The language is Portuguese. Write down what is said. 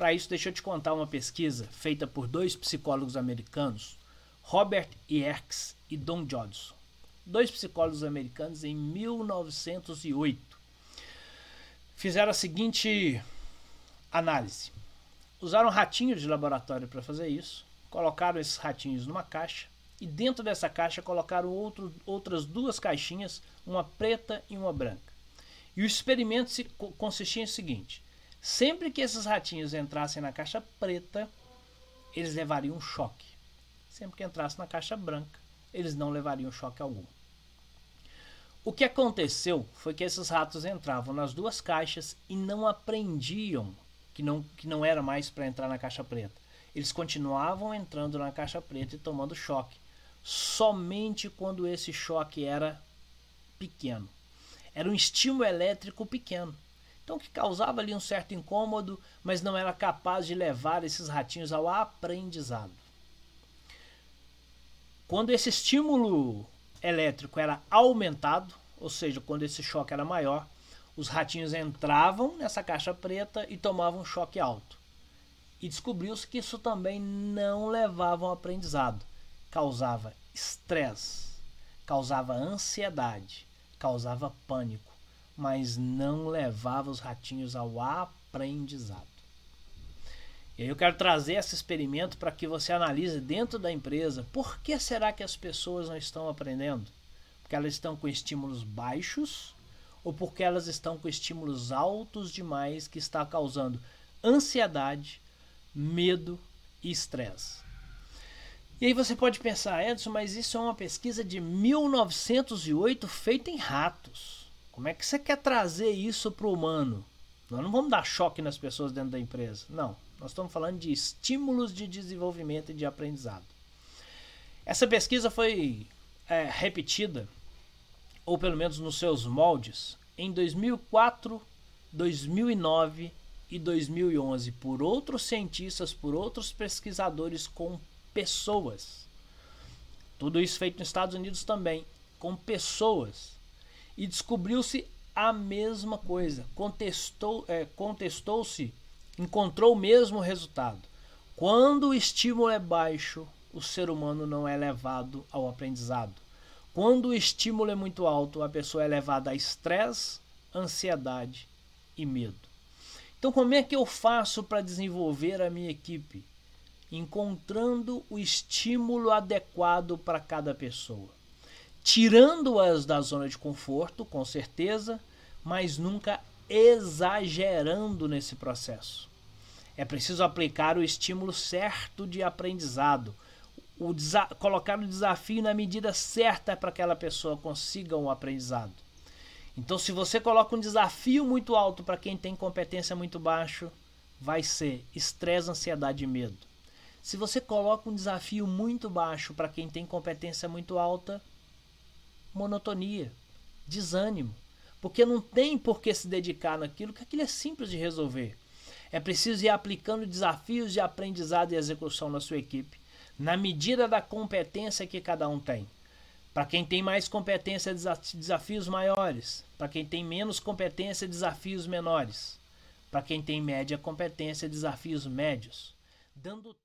Para isso, deixa eu te contar uma pesquisa feita por dois psicólogos americanos, Robert Yerkes e Don Johnson. Dois psicólogos americanos em 1908. Fizeram a seguinte análise. Usaram ratinhos de laboratório para fazer isso, colocaram esses ratinhos numa caixa e dentro dessa caixa colocaram outro, outras duas caixinhas, uma preta e uma branca. E o experimento consistia em seguinte: sempre que esses ratinhos entrassem na caixa preta, eles levariam um choque. Sempre que entrassem na caixa branca, eles não levariam choque algum. O que aconteceu foi que esses ratos entravam nas duas caixas e não aprendiam que não, que não era mais para entrar na caixa preta. Eles continuavam entrando na caixa preta e tomando choque, somente quando esse choque era pequeno. Era um estímulo elétrico pequeno. Então, que causava ali um certo incômodo, mas não era capaz de levar esses ratinhos ao aprendizado. Quando esse estímulo elétrico era aumentado, ou seja, quando esse choque era maior, os ratinhos entravam nessa caixa preta e tomavam um choque alto. E descobriu-se que isso também não levava ao aprendizado. Causava estresse, causava ansiedade, causava pânico, mas não levava os ratinhos ao aprendizado. E aí eu quero trazer esse experimento para que você analise dentro da empresa por que será que as pessoas não estão aprendendo? Porque elas estão com estímulos baixos ou porque elas estão com estímulos altos demais que está causando ansiedade, medo e estresse. E aí você pode pensar, Edson, mas isso é uma pesquisa de 1908 feita em ratos. Como é que você quer trazer isso para o humano? Nós não vamos dar choque nas pessoas dentro da empresa. Não. Nós estamos falando de estímulos de desenvolvimento e de aprendizado. Essa pesquisa foi é, repetida, ou pelo menos nos seus moldes, em 2004, 2009 e 2011 por outros cientistas, por outros pesquisadores com pessoas. Tudo isso feito nos Estados Unidos também, com pessoas. E descobriu-se a mesma coisa. Contestou, é, contestou-se, encontrou o mesmo resultado. Quando o estímulo é baixo, o ser humano não é levado ao aprendizado. Quando o estímulo é muito alto, a pessoa é levada a estresse, ansiedade e medo. Então, como é que eu faço para desenvolver a minha equipe? encontrando o estímulo adequado para cada pessoa, tirando-as da zona de conforto, com certeza, mas nunca exagerando nesse processo. É preciso aplicar o estímulo certo de aprendizado, o colocar o desafio na medida certa para que aquela pessoa consiga um aprendizado. Então, se você coloca um desafio muito alto para quem tem competência muito baixo, vai ser estresse, ansiedade e medo. Se você coloca um desafio muito baixo para quem tem competência muito alta, monotonia, desânimo, porque não tem por que se dedicar naquilo, que aquilo é simples de resolver. É preciso ir aplicando desafios de aprendizado e execução na sua equipe, na medida da competência que cada um tem. Para quem tem mais competência, desafios maiores. Para quem tem menos competência, desafios menores. Para quem tem média competência, desafios médios. Dando